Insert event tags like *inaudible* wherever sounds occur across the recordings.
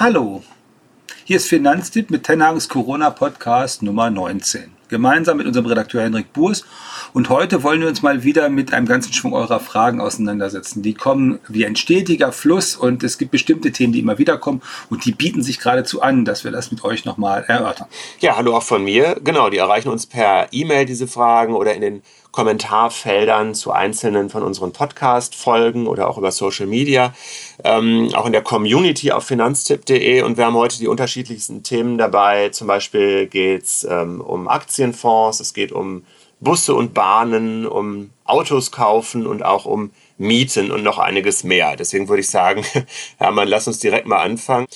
Hallo, hier ist Finanztipp mit Tenhagens Corona Podcast Nummer 19. Gemeinsam mit unserem Redakteur Henrik Burs. Und heute wollen wir uns mal wieder mit einem ganzen Schwung eurer Fragen auseinandersetzen. Die kommen wie ein stetiger Fluss und es gibt bestimmte Themen, die immer wieder kommen und die bieten sich geradezu an, dass wir das mit euch nochmal erörtern. Ja, hallo auch von mir. Genau, die erreichen uns per E-Mail diese Fragen oder in den Kommentarfeldern zu einzelnen von unseren Podcast-Folgen oder auch über Social Media, ähm, auch in der Community auf finanztipp.de. Und wir haben heute die unterschiedlichsten Themen dabei. Zum Beispiel geht es ähm, um Aktienfonds, es geht um Busse und Bahnen, um Autos kaufen und auch um Mieten und noch einiges mehr. Deswegen würde ich sagen, *laughs* Hermann, lass uns direkt mal anfangen.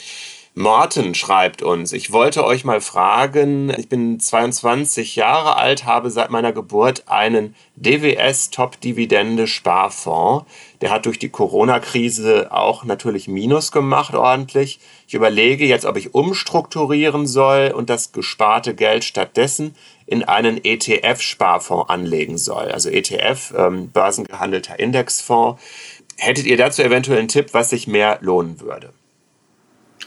Morten schreibt uns, ich wollte euch mal fragen, ich bin 22 Jahre alt, habe seit meiner Geburt einen DWS Top Dividende Sparfonds. Der hat durch die Corona-Krise auch natürlich Minus gemacht ordentlich. Ich überlege jetzt, ob ich umstrukturieren soll und das gesparte Geld stattdessen in einen ETF-Sparfonds anlegen soll. Also ETF, ähm, börsengehandelter Indexfonds. Hättet ihr dazu eventuell einen Tipp, was sich mehr lohnen würde?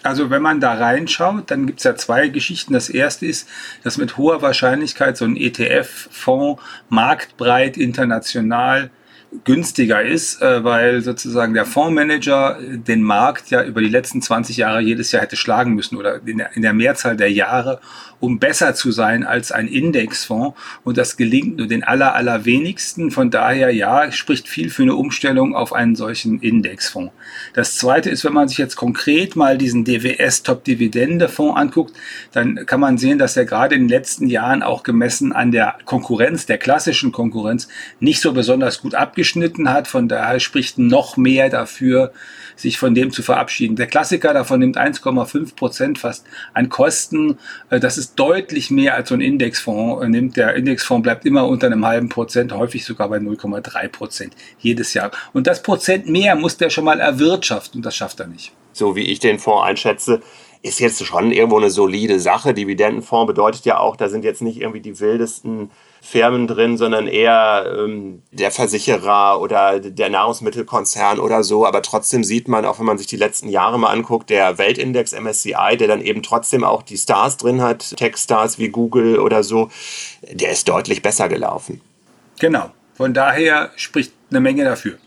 Also wenn man da reinschaut, dann gibt es ja zwei Geschichten. Das erste ist, dass mit hoher Wahrscheinlichkeit so ein ETF-Fonds marktbreit international günstiger ist, äh, weil sozusagen der Fondsmanager den Markt ja über die letzten 20 Jahre jedes Jahr hätte schlagen müssen oder in der, in der Mehrzahl der Jahre, um besser zu sein als ein Indexfonds. Und das gelingt nur den aller, allerwenigsten. Von daher, ja, spricht viel für eine Umstellung auf einen solchen Indexfonds. Das zweite ist, wenn man sich jetzt konkret mal diesen DWS Top Dividende Fonds anguckt, dann kann man sehen, dass er gerade in den letzten Jahren auch gemessen an der Konkurrenz, der klassischen Konkurrenz, nicht so besonders gut abgeschlossen abgeschnitten hat. Von daher spricht noch mehr dafür, sich von dem zu verabschieden. Der Klassiker davon nimmt 1,5 Prozent fast an Kosten. Äh, das ist deutlich mehr als so ein Indexfonds äh, nimmt. Der Indexfonds bleibt immer unter einem halben Prozent, häufig sogar bei 0,3 Prozent jedes Jahr. Und das Prozent mehr muss der schon mal erwirtschaften und das schafft er nicht. So wie ich den Fonds einschätze, ist jetzt schon irgendwo eine solide Sache. Dividendenfonds bedeutet ja auch, da sind jetzt nicht irgendwie die wildesten Firmen drin, sondern eher ähm, der Versicherer oder der Nahrungsmittelkonzern oder so. Aber trotzdem sieht man, auch wenn man sich die letzten Jahre mal anguckt, der Weltindex MSCI, der dann eben trotzdem auch die Stars drin hat, Tech-Stars wie Google oder so, der ist deutlich besser gelaufen. Genau. Von daher spricht eine Menge dafür.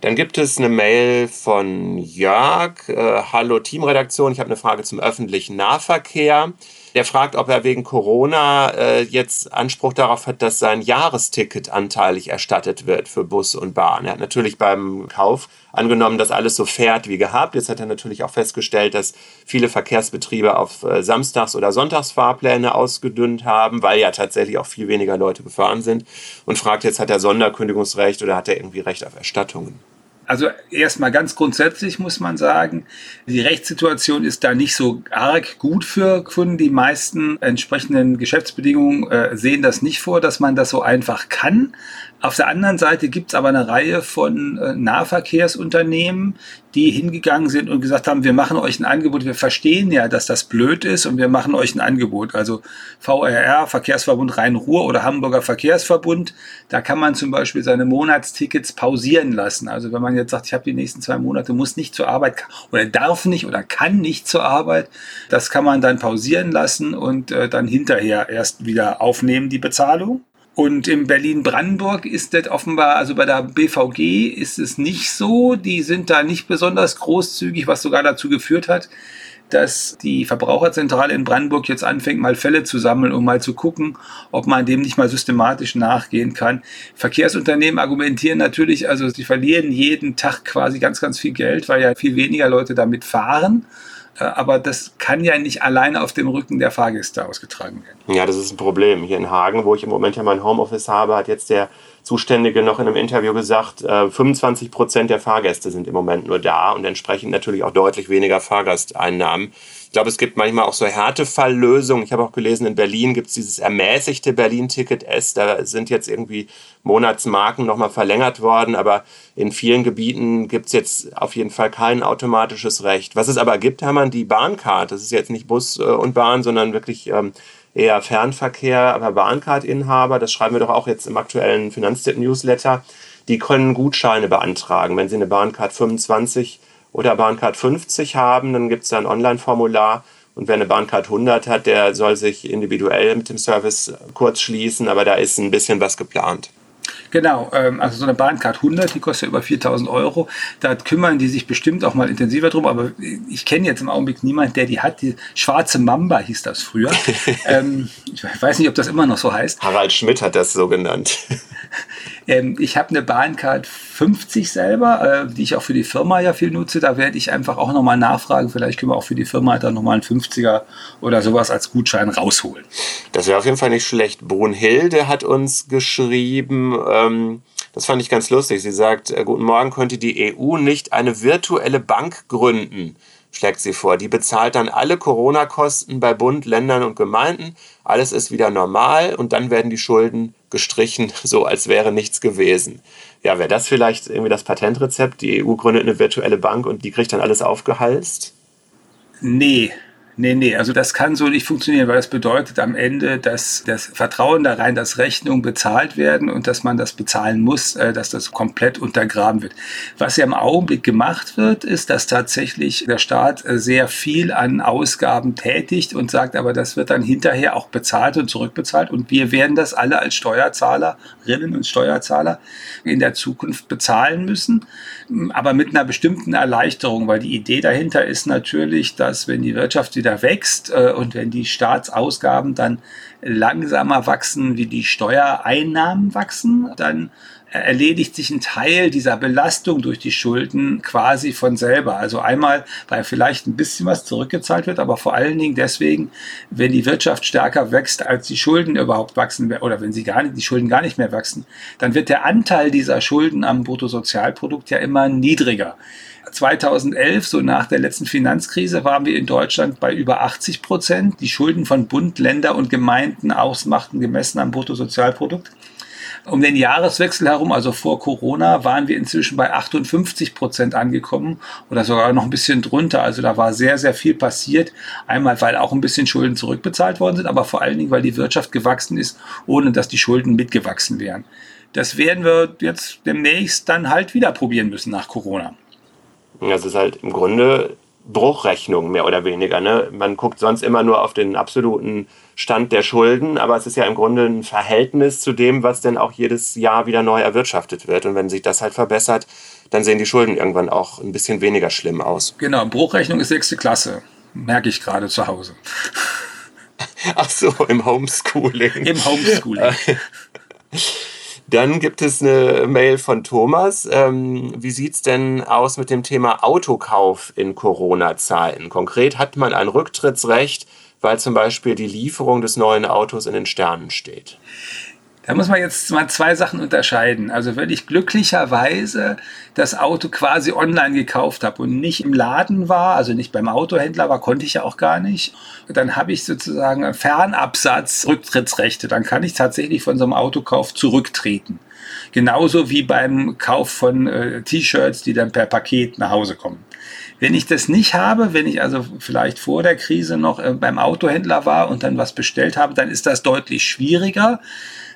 Dann gibt es eine Mail von Jörg. Äh, Hallo Teamredaktion, ich habe eine Frage zum öffentlichen Nahverkehr. Der fragt, ob er wegen Corona äh, jetzt Anspruch darauf hat, dass sein Jahresticket anteilig erstattet wird für Bus und Bahn. Er hat natürlich beim Kauf angenommen, dass alles so fährt wie gehabt. Jetzt hat er natürlich auch festgestellt, dass viele Verkehrsbetriebe auf äh, Samstags- oder Sonntagsfahrpläne ausgedünnt haben, weil ja tatsächlich auch viel weniger Leute gefahren sind. Und fragt jetzt, hat er Sonderkündigungsrecht oder hat er irgendwie Recht auf Erstattungen? Also erstmal ganz grundsätzlich muss man sagen, die Rechtssituation ist da nicht so arg gut für Kunden. Die meisten entsprechenden Geschäftsbedingungen äh, sehen das nicht vor, dass man das so einfach kann. Auf der anderen Seite gibt es aber eine Reihe von äh, Nahverkehrsunternehmen, die hingegangen sind und gesagt haben, wir machen euch ein Angebot. Wir verstehen ja, dass das blöd ist und wir machen euch ein Angebot. Also VRR, Verkehrsverbund Rhein-Ruhr oder Hamburger Verkehrsverbund, da kann man zum Beispiel seine Monatstickets pausieren lassen. Also wenn man jetzt sagt, ich habe die nächsten zwei Monate, muss nicht zur Arbeit oder darf nicht oder kann nicht zur Arbeit, das kann man dann pausieren lassen und äh, dann hinterher erst wieder aufnehmen, die Bezahlung. Und in Berlin-Brandenburg ist das offenbar, also bei der BVG ist es nicht so. Die sind da nicht besonders großzügig, was sogar dazu geführt hat, dass die Verbraucherzentrale in Brandenburg jetzt anfängt, mal Fälle zu sammeln, um mal zu gucken, ob man dem nicht mal systematisch nachgehen kann. Verkehrsunternehmen argumentieren natürlich, also sie verlieren jeden Tag quasi ganz, ganz viel Geld, weil ja viel weniger Leute damit fahren. Äh, aber das kann ja nicht alleine auf dem Rücken der Fahrgäste ausgetragen werden. Ja, das ist ein Problem. Hier in Hagen, wo ich im Moment ja mein Homeoffice habe, hat jetzt der Zuständige noch in einem Interview gesagt, 25 äh, Prozent der Fahrgäste sind im Moment nur da und entsprechend natürlich auch deutlich weniger Fahrgasteinnahmen. Ich glaube, es gibt manchmal auch so Härtefalllösungen. Ich habe auch gelesen, in Berlin gibt es dieses ermäßigte Berlin-Ticket S. Da sind jetzt irgendwie Monatsmarken nochmal verlängert worden, aber in vielen Gebieten gibt es jetzt auf jeden Fall kein automatisches Recht. Was es aber gibt, Hermann, die Bahncard. Das ist jetzt nicht Bus äh, und Bahn, sondern wirklich ähm, eher Fernverkehr, aber Bahncard-Inhaber, das schreiben wir doch auch jetzt im aktuellen Finanztipp-Newsletter, die können Gutscheine beantragen, wenn sie eine Bahncard 25 oder Bahncard 50 haben, dann gibt es da ein Online-Formular. Und wer eine Bahncard 100 hat, der soll sich individuell mit dem Service kurz schließen, aber da ist ein bisschen was geplant. Genau, ähm, also so eine Bahncard 100, die kostet ja über 4000 Euro. Da kümmern die sich bestimmt auch mal intensiver drum, aber ich kenne jetzt im Augenblick niemanden, der die hat. Die schwarze Mamba hieß das früher. *laughs* ähm, ich weiß nicht, ob das immer noch so heißt. Harald Schmidt hat das so genannt. *laughs* ähm, ich habe eine Bahncard 50 selber, äh, die ich auch für die Firma ja viel nutze. Da werde ich einfach auch nochmal nachfragen. Vielleicht können wir auch für die Firma dann nochmal einen 50er oder sowas als Gutschein rausholen. Das wäre auf jeden Fall nicht schlecht. Brunhilde hat uns geschrieben, ähm, das fand ich ganz lustig. Sie sagt, äh, guten Morgen, könnte die EU nicht eine virtuelle Bank gründen? schlägt sie vor. Die bezahlt dann alle Corona-Kosten bei Bund, Ländern und Gemeinden. Alles ist wieder normal und dann werden die Schulden gestrichen, *laughs* so als wäre nichts gewesen. Ja, wäre das vielleicht irgendwie das Patentrezept? Die EU gründet eine virtuelle Bank und die kriegt dann alles aufgehalst? Nee, Nee, nee, also das kann so nicht funktionieren, weil das bedeutet am Ende, dass das Vertrauen da rein, dass Rechnungen bezahlt werden und dass man das bezahlen muss, äh, dass das komplett untergraben wird. Was ja im Augenblick gemacht wird, ist, dass tatsächlich der Staat äh, sehr viel an Ausgaben tätigt und sagt, aber das wird dann hinterher auch bezahlt und zurückbezahlt und wir werden das alle als Steuerzahlerinnen und Steuerzahler in der Zukunft bezahlen müssen, aber mit einer bestimmten Erleichterung, weil die Idee dahinter ist natürlich, dass wenn die Wirtschaft wieder wächst äh, und wenn die Staatsausgaben dann langsamer wachsen, wie die Steuereinnahmen wachsen, dann erledigt sich ein Teil dieser Belastung durch die Schulden quasi von selber. Also einmal, weil vielleicht ein bisschen was zurückgezahlt wird, aber vor allen Dingen deswegen, wenn die Wirtschaft stärker wächst, als die Schulden überhaupt wachsen oder wenn sie gar nicht, die Schulden gar nicht mehr wachsen, dann wird der Anteil dieser Schulden am Bruttosozialprodukt ja immer niedriger. 2011, so nach der letzten Finanzkrise, waren wir in Deutschland bei über 80 Prozent. Die Schulden von Bund, Länder und Gemeinden ausmachten gemessen am Bruttosozialprodukt. Um den Jahreswechsel herum, also vor Corona, waren wir inzwischen bei 58 Prozent angekommen oder sogar noch ein bisschen drunter. Also da war sehr, sehr viel passiert. Einmal, weil auch ein bisschen Schulden zurückbezahlt worden sind, aber vor allen Dingen, weil die Wirtschaft gewachsen ist, ohne dass die Schulden mitgewachsen wären. Das werden wir jetzt demnächst dann halt wieder probieren müssen nach Corona. Das ist halt im Grunde Bruchrechnung mehr oder weniger. Ne? Man guckt sonst immer nur auf den absoluten Stand der Schulden, aber es ist ja im Grunde ein Verhältnis zu dem, was denn auch jedes Jahr wieder neu erwirtschaftet wird. Und wenn sich das halt verbessert, dann sehen die Schulden irgendwann auch ein bisschen weniger schlimm aus. Genau, Bruchrechnung ist sechste Klasse, merke ich gerade zu Hause. Ach so, im Homeschooling. Im Homeschooling. *laughs* Dann gibt es eine Mail von Thomas. Ähm, wie sieht es denn aus mit dem Thema Autokauf in Corona-Zeiten? Konkret hat man ein Rücktrittsrecht, weil zum Beispiel die Lieferung des neuen Autos in den Sternen steht. Da muss man jetzt mal zwei Sachen unterscheiden. Also wenn ich glücklicherweise das Auto quasi online gekauft habe und nicht im Laden war, also nicht beim Autohändler war, konnte ich ja auch gar nicht, dann habe ich sozusagen Fernabsatz, Rücktrittsrechte. Dann kann ich tatsächlich von so einem Autokauf zurücktreten. Genauso wie beim Kauf von äh, T-Shirts, die dann per Paket nach Hause kommen. Wenn ich das nicht habe, wenn ich also vielleicht vor der Krise noch äh, beim Autohändler war und dann was bestellt habe, dann ist das deutlich schwieriger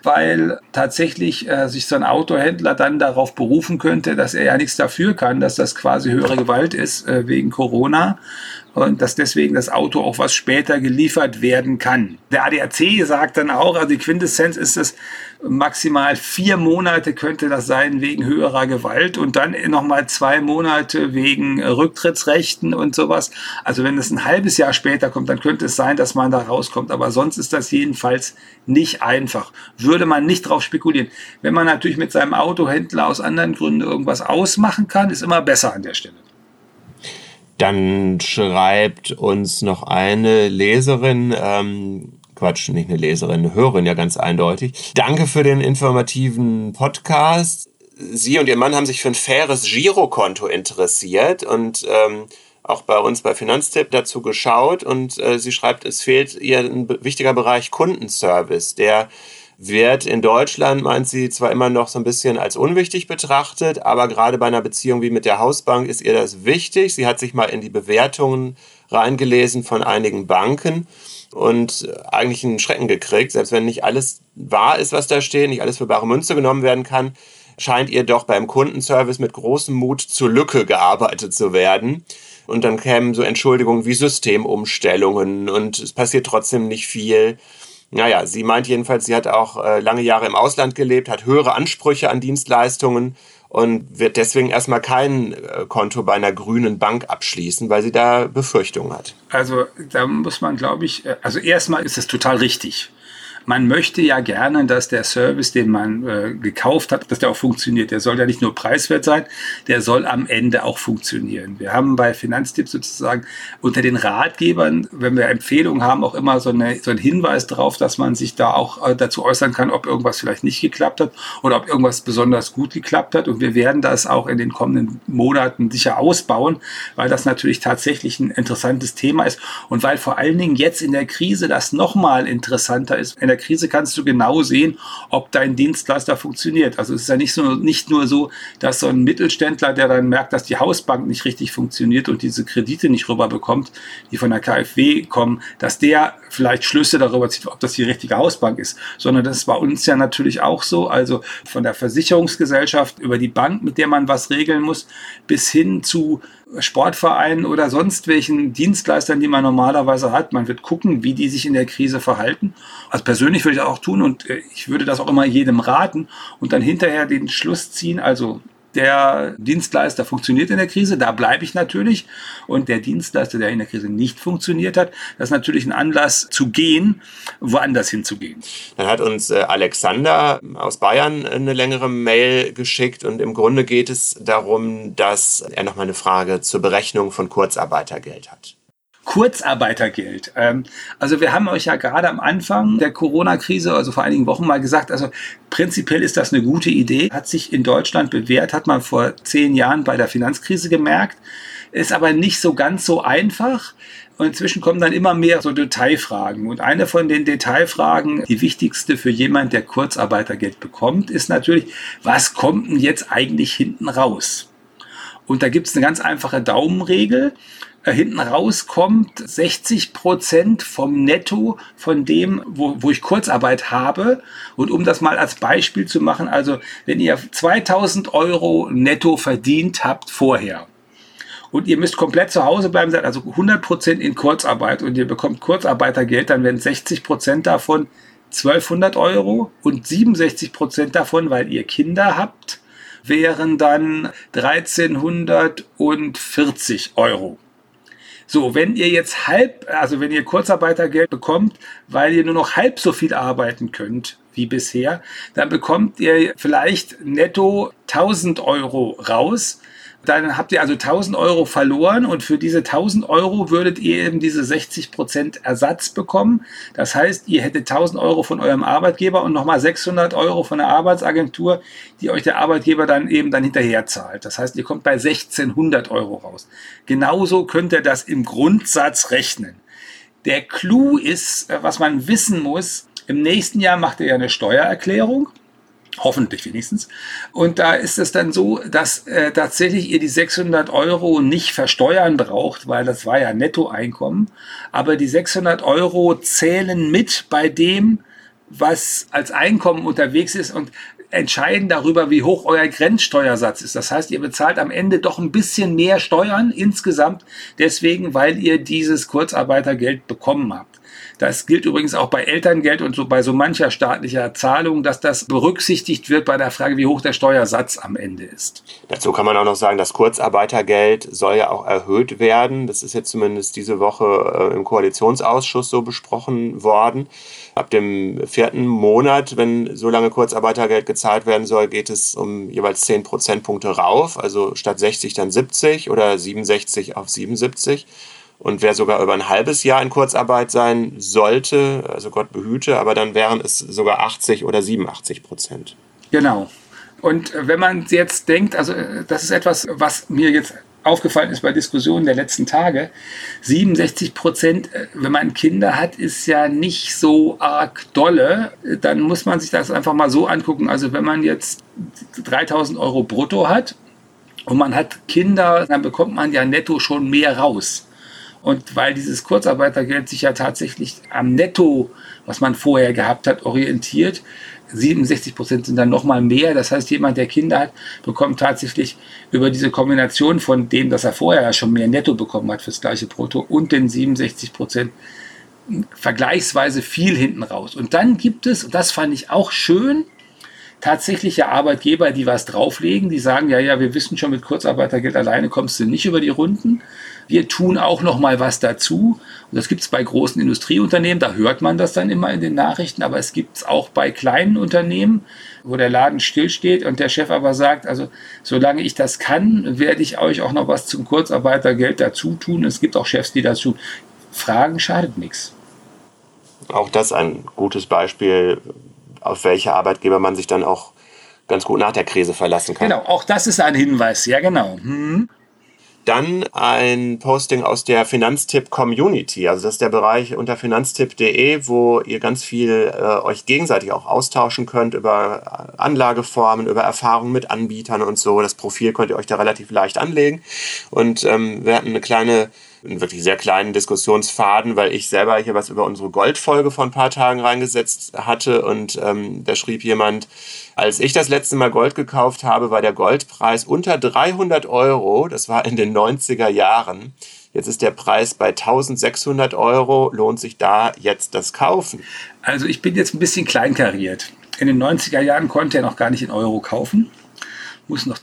weil tatsächlich äh, sich so ein Autohändler dann darauf berufen könnte, dass er ja nichts dafür kann, dass das quasi höhere Gewalt ist äh, wegen Corona und dass deswegen das Auto auch was später geliefert werden kann. Der ADAC sagt dann auch, also die Quintessenz ist es, maximal vier Monate könnte das sein wegen höherer Gewalt und dann nochmal zwei Monate wegen Rücktrittsrechten und sowas. Also wenn es ein halbes Jahr später kommt, dann könnte es sein, dass man da rauskommt. Aber sonst ist das jedenfalls nicht einfach. Würde man nicht drauf spekulieren. Wenn man natürlich mit seinem Autohändler aus anderen Gründen irgendwas ausmachen kann, ist immer besser an der Stelle. Dann schreibt uns noch eine Leserin, ähm, Quatsch, nicht eine Leserin, eine Hörerin ja ganz eindeutig. Danke für den informativen Podcast. Sie und Ihr Mann haben sich für ein faires Girokonto interessiert und ähm, auch bei uns bei Finanztipp dazu geschaut und äh, sie schreibt, es fehlt ihr ein wichtiger Bereich Kundenservice, der wird in Deutschland, meint sie, zwar immer noch so ein bisschen als unwichtig betrachtet, aber gerade bei einer Beziehung wie mit der Hausbank ist ihr das wichtig. Sie hat sich mal in die Bewertungen reingelesen von einigen Banken und eigentlich einen Schrecken gekriegt, selbst wenn nicht alles wahr ist, was da steht, nicht alles für bare Münze genommen werden kann, scheint ihr doch beim Kundenservice mit großem Mut zur Lücke gearbeitet zu werden. Und dann kämen so Entschuldigungen wie Systemumstellungen und es passiert trotzdem nicht viel. Naja, sie meint jedenfalls, sie hat auch äh, lange Jahre im Ausland gelebt, hat höhere Ansprüche an Dienstleistungen und wird deswegen erstmal kein äh, Konto bei einer grünen Bank abschließen, weil sie da Befürchtungen hat. Also da muss man, glaube ich, äh, also erstmal ist es total richtig man möchte ja gerne, dass der Service, den man äh, gekauft hat, dass der auch funktioniert. Der soll ja nicht nur preiswert sein, der soll am Ende auch funktionieren. Wir haben bei Finanztipps sozusagen unter den Ratgebern, wenn wir Empfehlungen haben, auch immer so, eine, so einen Hinweis darauf, dass man sich da auch äh, dazu äußern kann, ob irgendwas vielleicht nicht geklappt hat oder ob irgendwas besonders gut geklappt hat. Und wir werden das auch in den kommenden Monaten sicher ausbauen, weil das natürlich tatsächlich ein interessantes Thema ist und weil vor allen Dingen jetzt in der Krise das nochmal interessanter ist. In der der Krise kannst du genau sehen, ob dein Dienstleister funktioniert. Also es ist ja nicht, so, nicht nur so, dass so ein Mittelständler, der dann merkt, dass die Hausbank nicht richtig funktioniert und diese Kredite nicht rüberbekommt, die von der KfW kommen, dass der vielleicht Schlüsse darüber zieht, ob das die richtige Hausbank ist, sondern das ist bei uns ja natürlich auch so. Also von der Versicherungsgesellschaft über die Bank, mit der man was regeln muss, bis hin zu Sportvereinen oder sonst welchen Dienstleistern, die man normalerweise hat. Man wird gucken, wie die sich in der Krise verhalten. Also persönlich würde ich das auch tun und äh, ich würde das auch immer jedem raten und dann hinterher den Schluss ziehen, also der Dienstleister funktioniert in der Krise, da bleibe ich natürlich. Und der Dienstleister, der in der Krise nicht funktioniert hat, das ist natürlich ein Anlass zu gehen, woanders hinzugehen. Dann hat uns äh, Alexander aus Bayern eine längere Mail geschickt und im Grunde geht es darum, dass er noch mal eine Frage zur Berechnung von Kurzarbeitergeld hat. Kurzarbeitergeld. Ähm, also wir haben euch ja gerade am Anfang der Corona-Krise, also vor einigen Wochen mal gesagt, also prinzipiell ist das eine gute Idee, hat sich in Deutschland bewährt, hat man vor zehn Jahren bei der Finanzkrise gemerkt, ist aber nicht so ganz so einfach. Und inzwischen kommen dann immer mehr so Detailfragen. Und eine von den Detailfragen, die wichtigste für jemand, der Kurzarbeitergeld bekommt, ist natürlich, was kommt denn jetzt eigentlich hinten raus? Und da gibt es eine ganz einfache Daumenregel. Hinten rauskommt 60 Prozent vom Netto von dem, wo, wo ich Kurzarbeit habe. Und um das mal als Beispiel zu machen, also wenn ihr 2000 Euro netto verdient habt vorher, und ihr müsst komplett zu Hause bleiben, seid also 100% in Kurzarbeit und ihr bekommt Kurzarbeitergeld, dann werden 60% davon 1200 Euro und 67% davon, weil ihr Kinder habt, wären dann 1340 Euro. So, wenn ihr jetzt halb, also wenn ihr Kurzarbeitergeld bekommt, weil ihr nur noch halb so viel arbeiten könnt wie bisher, dann bekommt ihr vielleicht netto 1000 Euro raus dann habt ihr also 1000 Euro verloren und für diese 1000 Euro würdet ihr eben diese 60% Ersatz bekommen. Das heißt, ihr hättet 1000 Euro von eurem Arbeitgeber und nochmal 600 Euro von der Arbeitsagentur, die euch der Arbeitgeber dann eben dann hinterher zahlt. Das heißt, ihr kommt bei 1600 Euro raus. Genauso könnt ihr das im Grundsatz rechnen. Der Clou ist, äh, was man wissen muss, im nächsten Jahr macht ihr ja eine Steuererklärung Hoffentlich wenigstens. Und da ist es dann so, dass äh, tatsächlich ihr die 600 Euro nicht versteuern braucht, weil das war ja Nettoeinkommen. Aber die 600 Euro zählen mit bei dem, was als Einkommen unterwegs ist und entscheiden darüber, wie hoch euer Grenzsteuersatz ist. Das heißt, ihr bezahlt am Ende doch ein bisschen mehr Steuern insgesamt, deswegen, weil ihr dieses Kurzarbeitergeld bekommen habt. Das gilt übrigens auch bei Elterngeld und so bei so mancher staatlicher Zahlung, dass das berücksichtigt wird bei der Frage, wie hoch der Steuersatz am Ende ist. Dazu kann man auch noch sagen, das Kurzarbeitergeld soll ja auch erhöht werden. Das ist jetzt zumindest diese Woche äh, im Koalitionsausschuss so besprochen worden. Ab dem vierten Monat, wenn so lange Kurzarbeitergeld gezahlt werden soll, geht es um jeweils 10 Prozentpunkte rauf. Also statt 60 dann 70 oder 67 auf 77. Und wer sogar über ein halbes Jahr in Kurzarbeit sein sollte, also Gott behüte, aber dann wären es sogar 80 oder 87 Prozent. Genau. Und wenn man jetzt denkt, also äh, das ist etwas, was mir jetzt aufgefallen ist bei Diskussionen der letzten Tage, 67 Prozent, äh, wenn man Kinder hat, ist ja nicht so arg dolle. Dann muss man sich das einfach mal so angucken. Also wenn man jetzt 3000 Euro brutto hat und man hat Kinder, dann bekommt man ja netto schon mehr raus. Und weil dieses Kurzarbeitergeld sich ja tatsächlich am Netto, was man vorher gehabt hat, orientiert, 67 Prozent sind dann nochmal mehr. Das heißt, jemand, der Kinder hat, bekommt tatsächlich über diese Kombination von dem, dass er vorher ja schon mehr Netto bekommen hat fürs gleiche Brutto und den 67 Prozent vergleichsweise viel hinten raus. Und dann gibt es, und das fand ich auch schön, tatsächliche Arbeitgeber, die was drauflegen, die sagen, ja, ja, wir wissen schon, mit Kurzarbeitergeld alleine kommst du nicht über die Runden. Wir tun auch noch mal was dazu. Und das gibt es bei großen Industrieunternehmen, da hört man das dann immer in den Nachrichten, aber es gibt es auch bei kleinen Unternehmen, wo der Laden stillsteht und der Chef aber sagt, also solange ich das kann, werde ich euch auch noch was zum Kurzarbeitergeld dazu tun. Es gibt auch Chefs, die dazu fragen, schadet nichts. Auch das ein gutes Beispiel, auf welche Arbeitgeber man sich dann auch ganz gut nach der Krise verlassen kann. Genau, auch das ist ein Hinweis, ja genau. Hm. Dann ein Posting aus der Finanztipp Community. Also das ist der Bereich unter finanztipp.de, wo ihr ganz viel äh, euch gegenseitig auch austauschen könnt über Anlageformen, über Erfahrungen mit Anbietern und so. Das Profil könnt ihr euch da relativ leicht anlegen. Und ähm, wir hatten eine kleine einen wirklich sehr kleinen Diskussionsfaden, weil ich selber hier was über unsere Goldfolge vor ein paar Tagen reingesetzt hatte und ähm, da schrieb jemand, als ich das letzte Mal Gold gekauft habe, war der Goldpreis unter 300 Euro, das war in den 90er Jahren. Jetzt ist der Preis bei 1600 Euro. Lohnt sich da jetzt das Kaufen? Also ich bin jetzt ein bisschen kleinkariert. In den 90er Jahren konnte er noch gar nicht in Euro kaufen muss noch,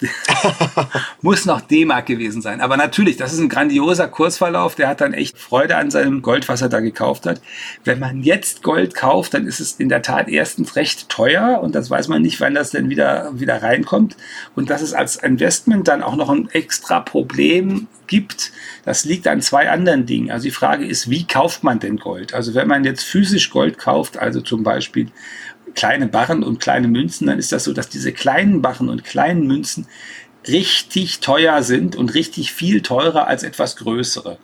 *laughs* muss noch D-Mark gewesen sein. Aber natürlich, das ist ein grandioser Kursverlauf. Der hat dann echt Freude an seinem Gold, was er da gekauft hat. Wenn man jetzt Gold kauft, dann ist es in der Tat erstens recht teuer und das weiß man nicht, wann das denn wieder, wieder reinkommt. Und dass es als Investment dann auch noch ein extra Problem gibt, das liegt an zwei anderen Dingen. Also die Frage ist, wie kauft man denn Gold? Also wenn man jetzt physisch Gold kauft, also zum Beispiel kleine Barren und kleine Münzen, dann ist das so, dass diese kleinen Barren und kleinen Münzen richtig teuer sind und richtig viel teurer als etwas größere.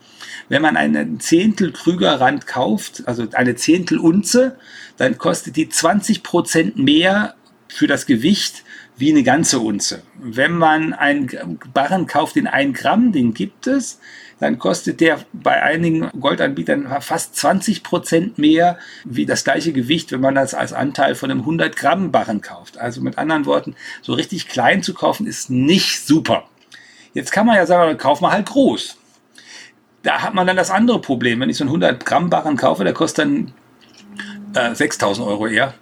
Wenn man einen Zehntel Krügerrand kauft, also eine Zehntel Unze, dann kostet die 20 Prozent mehr für das Gewicht wie eine ganze Unze. Wenn man einen Barren kauft in ein Gramm, den gibt es, dann kostet der bei einigen Goldanbietern fast 20 Prozent mehr wie das gleiche Gewicht, wenn man das als Anteil von einem 100 Gramm Barren kauft. Also mit anderen Worten, so richtig klein zu kaufen ist nicht super. Jetzt kann man ja sagen, kauf mal halt groß. Da hat man dann das andere Problem. Wenn ich so einen 100 Gramm Barren kaufe, der kostet dann äh, 6000 Euro eher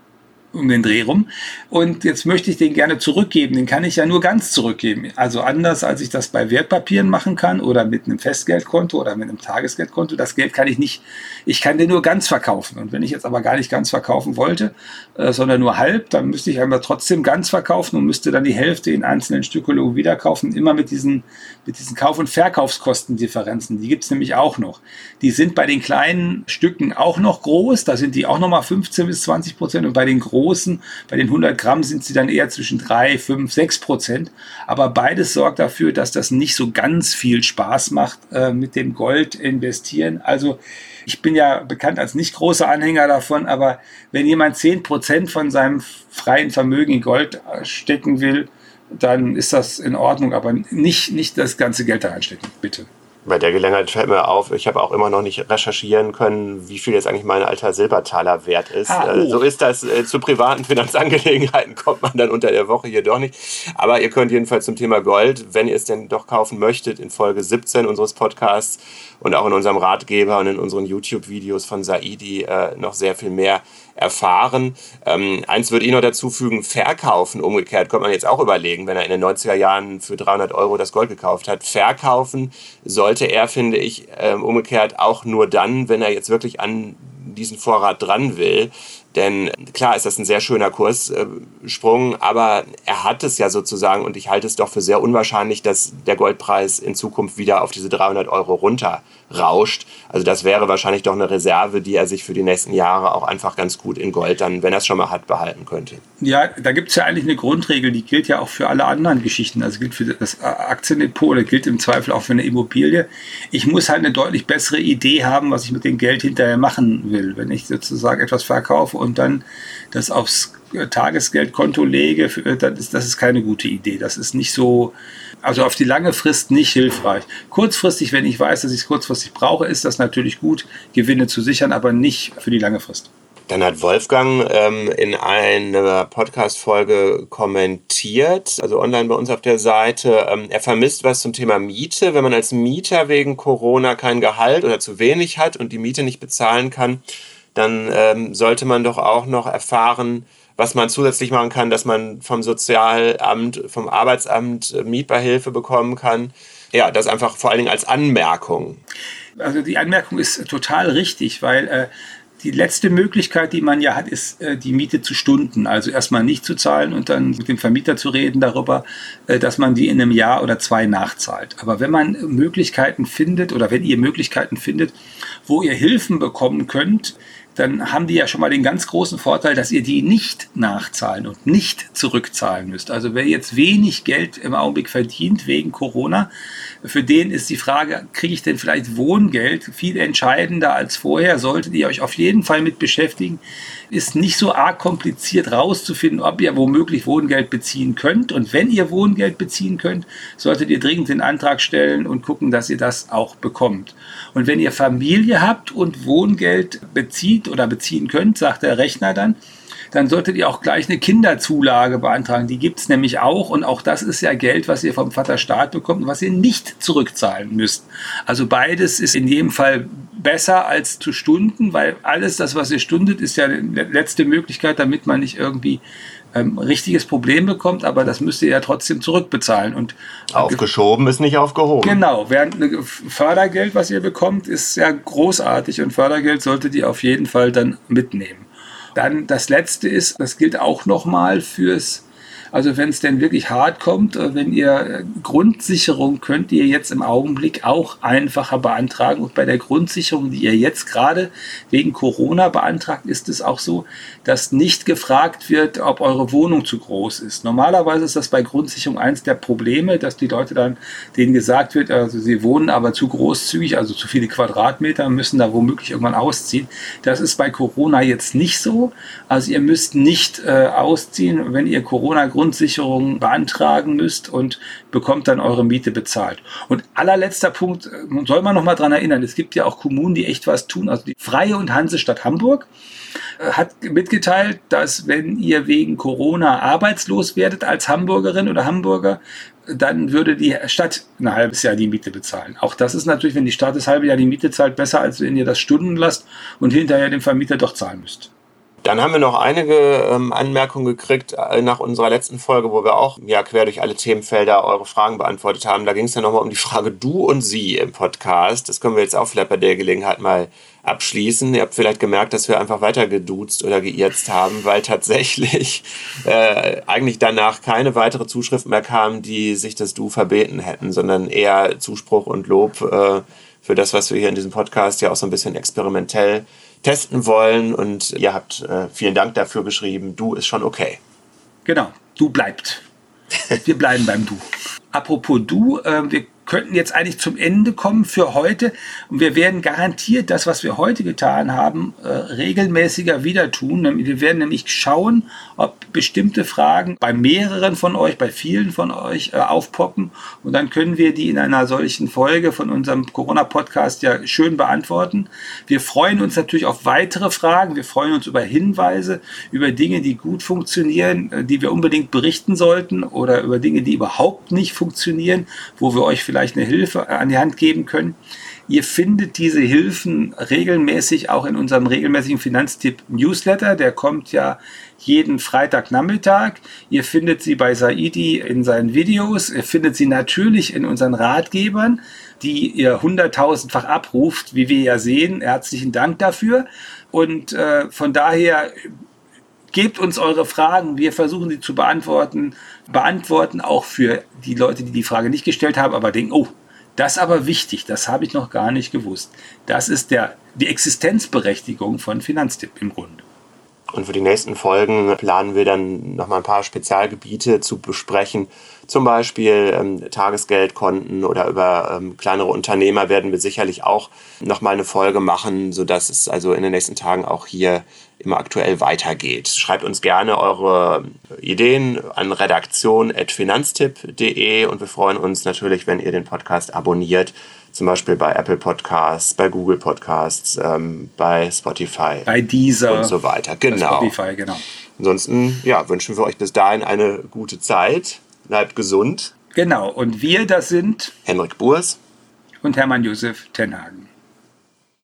um den Dreh rum. Und jetzt möchte ich den gerne zurückgeben. Den kann ich ja nur ganz zurückgeben. Also anders, als ich das bei Wertpapieren machen kann oder mit einem Festgeldkonto oder mit einem Tagesgeldkonto. Das Geld kann ich nicht, ich kann den nur ganz verkaufen. Und wenn ich jetzt aber gar nicht ganz verkaufen wollte, äh, sondern nur halb, dann müsste ich aber trotzdem ganz verkaufen und müsste dann die Hälfte in einzelnen Stücke wieder kaufen. Immer mit diesen, mit diesen Kauf- und Verkaufskostendifferenzen. Die gibt es nämlich auch noch. Die sind bei den kleinen Stücken auch noch groß. Da sind die auch nochmal 15 bis 20 Prozent. Und bei den großen großen, bei den 100 Gramm sind sie dann eher zwischen 3, 5, 6 Prozent. Aber beides sorgt dafür, dass das nicht so ganz viel Spaß macht äh, mit dem Gold investieren. Also ich bin ja bekannt als nicht großer Anhänger davon, aber wenn jemand 10 Prozent von seinem freien Vermögen in Gold äh, stecken will, dann ist das in Ordnung, aber nicht, nicht das ganze Geld da reinstecken, bitte bei der Gelegenheit fällt mir auf, ich habe auch immer noch nicht recherchieren können, wie viel jetzt eigentlich mein alter Silbertaler wert ist. Ah, äh, oh. So ist das. Äh, zu privaten *laughs* Finanzangelegenheiten kommt man dann unter der Woche hier doch nicht. Aber ihr könnt jedenfalls zum Thema Gold, wenn ihr es denn doch kaufen möchtet, in Folge 17 unseres Podcasts und auch in unserem Ratgeber und in unseren YouTube-Videos von Saidi äh, noch sehr viel mehr erfahren. Ähm, eins würde ich noch dazu fügen, verkaufen umgekehrt, könnte man jetzt auch überlegen, wenn er in den 90er Jahren für 300 Euro das Gold gekauft hat. Verkaufen sollte er, finde ich, ähm, umgekehrt auch nur dann, wenn er jetzt wirklich an diesen Vorrat dran will. Denn klar ist das ein sehr schöner Kurssprung, aber er hat es ja sozusagen und ich halte es doch für sehr unwahrscheinlich, dass der Goldpreis in Zukunft wieder auf diese 300 Euro runter rauscht. Also das wäre wahrscheinlich doch eine Reserve, die er sich für die nächsten Jahre auch einfach ganz gut in Gold dann, wenn er es schon mal hat, behalten könnte. Ja, da gibt es ja eigentlich eine Grundregel, die gilt ja auch für alle anderen Geschichten. Also gilt für das Aktiendepot oder gilt im Zweifel auch für eine Immobilie. Ich muss halt eine deutlich bessere Idee haben, was ich mit dem Geld hinterher machen will. Wenn ich sozusagen etwas verkaufe und dann das aufs Tagesgeldkonto lege, das ist, das ist keine gute Idee. Das ist nicht so Also auf die lange Frist nicht hilfreich. Kurzfristig, wenn ich weiß, dass ich es kurzfristig brauche, ist das natürlich gut, Gewinne zu sichern, aber nicht für die lange Frist. Dann hat Wolfgang ähm, in einer Podcast-Folge kommentiert, also online bei uns auf der Seite, ähm, er vermisst was zum Thema Miete. Wenn man als Mieter wegen Corona kein Gehalt oder zu wenig hat und die Miete nicht bezahlen kann, dann ähm, sollte man doch auch noch erfahren, was man zusätzlich machen kann, dass man vom Sozialamt, vom Arbeitsamt äh, Mietbeihilfe bekommen kann. Ja, das einfach vor allen Dingen als Anmerkung. Also die Anmerkung ist total richtig, weil äh, die letzte Möglichkeit, die man ja hat, ist äh, die Miete zu Stunden. Also erstmal nicht zu zahlen und dann mit dem Vermieter zu reden darüber, äh, dass man die in einem Jahr oder zwei nachzahlt. Aber wenn man Möglichkeiten findet oder wenn ihr Möglichkeiten findet, wo ihr Hilfen bekommen könnt, dann haben die ja schon mal den ganz großen Vorteil, dass ihr die nicht nachzahlen und nicht zurückzahlen müsst. Also wer jetzt wenig Geld im Augenblick verdient wegen Corona, für den ist die Frage, kriege ich denn vielleicht Wohngeld viel entscheidender als vorher? Solltet ihr euch auf jeden Fall mit beschäftigen. Ist nicht so arg kompliziert rauszufinden, ob ihr womöglich Wohngeld beziehen könnt. Und wenn ihr Wohngeld beziehen könnt, solltet ihr dringend den Antrag stellen und gucken, dass ihr das auch bekommt. Und wenn ihr Familie habt und Wohngeld bezieht oder beziehen könnt, sagt der Rechner dann, dann solltet ihr auch gleich eine Kinderzulage beantragen. Die gibt es nämlich auch und auch das ist ja Geld, was ihr vom Vaterstaat bekommt und was ihr nicht zurückzahlen müsst. Also beides ist in jedem Fall besser als zu stunden, weil alles das, was ihr stundet, ist ja die letzte Möglichkeit, damit man nicht irgendwie ähm, richtiges Problem bekommt, aber das müsst ihr ja trotzdem zurückbezahlen. Und Aufgeschoben ist nicht aufgehoben. Genau, während Fördergeld, was ihr bekommt, ist ja großartig und Fördergeld solltet ihr auf jeden Fall dann mitnehmen. Dann das letzte ist, das gilt auch nochmal fürs also wenn es denn wirklich hart kommt, äh, wenn ihr äh, Grundsicherung könnt ihr jetzt im Augenblick auch einfacher beantragen. Und bei der Grundsicherung, die ihr jetzt gerade wegen Corona beantragt, ist es auch so, dass nicht gefragt wird, ob eure Wohnung zu groß ist. Normalerweise ist das bei Grundsicherung eins der Probleme, dass die Leute dann, denen gesagt wird, also sie wohnen aber zu großzügig, also zu viele Quadratmeter, müssen da womöglich irgendwann ausziehen. Das ist bei Corona jetzt nicht so. Also ihr müsst nicht äh, ausziehen, wenn ihr Corona Grundsicherung beantragen müsst und bekommt dann eure Miete bezahlt. Und allerletzter Punkt, soll man noch mal dran erinnern, es gibt ja auch Kommunen, die echt was tun. Also die Freie und Hansestadt Hamburg äh, hat mitgeteilt, dass wenn ihr wegen Corona arbeitslos werdet als Hamburgerin oder Hamburger, dann würde die Stadt ein halbes Jahr die Miete bezahlen. Auch das ist natürlich, wenn die Stadt das halbe Jahr die Miete zahlt, besser, als wenn ihr das Stunden lasst und hinterher dem Vermieter doch zahlen müsst. Dann haben wir noch einige ähm, Anmerkungen gekriegt äh, nach unserer letzten Folge, wo wir auch ja, quer durch alle Themenfelder eure Fragen beantwortet haben. Da ging es ja nochmal um die Frage Du und Sie im Podcast. Das können wir jetzt auch vielleicht bei der Gelegenheit mal abschließen. Ihr habt vielleicht gemerkt, dass wir einfach weiter geduzt oder geirzt haben, weil tatsächlich äh, eigentlich danach keine weitere Zuschrift mehr kam, die sich das Du verbeten hätten, sondern eher Zuspruch und Lob äh, für das, was wir hier in diesem Podcast ja auch so ein bisschen experimentell testen wollen. Und ihr habt äh, vielen Dank dafür geschrieben. Du ist schon okay. Genau, du bleibt. Wir bleiben beim Du. Apropos Du, äh, wir könnten jetzt eigentlich zum Ende kommen für heute. Und wir werden garantiert das, was wir heute getan haben, äh, regelmäßiger wieder tun. Wir werden nämlich schauen, ob bestimmte Fragen bei mehreren von euch, bei vielen von euch äh, aufpoppen. Und dann können wir die in einer solchen Folge von unserem Corona-Podcast ja schön beantworten. Wir freuen uns natürlich auf weitere Fragen. Wir freuen uns über Hinweise, über Dinge, die gut funktionieren, äh, die wir unbedingt berichten sollten oder über Dinge, die überhaupt nicht funktionieren, wo wir euch vielleicht vielleicht eine Hilfe an die Hand geben können. Ihr findet diese Hilfen regelmäßig auch in unserem regelmäßigen Finanztipp-Newsletter. Der kommt ja jeden Freitagnachmittag. Ihr findet sie bei Saidi in seinen Videos. Ihr findet sie natürlich in unseren Ratgebern, die ihr hunderttausendfach abruft, wie wir ja sehen. Herzlichen Dank dafür. Und äh, von daher gebt uns eure Fragen. Wir versuchen sie zu beantworten. Beantworten auch für die Leute, die die Frage nicht gestellt haben, aber denken, oh, das ist aber wichtig, das habe ich noch gar nicht gewusst. Das ist der, die Existenzberechtigung von Finanztipp im Grunde. Und für die nächsten Folgen planen wir dann nochmal ein paar Spezialgebiete zu besprechen. Zum Beispiel ähm, Tagesgeldkonten oder über ähm, kleinere Unternehmer werden wir sicherlich auch nochmal eine Folge machen, sodass es also in den nächsten Tagen auch hier immer aktuell weitergeht. Schreibt uns gerne eure Ideen an redaktion.finanztipp.de und wir freuen uns natürlich, wenn ihr den Podcast abonniert zum Beispiel bei Apple Podcasts, bei Google Podcasts, ähm, bei Spotify. Bei dieser. Und so weiter. Genau. Spotify, genau. Ansonsten ja, wünschen wir euch bis dahin eine gute Zeit. Bleibt gesund. Genau. Und wir, das sind Henrik Burs und Hermann Josef Tenhagen.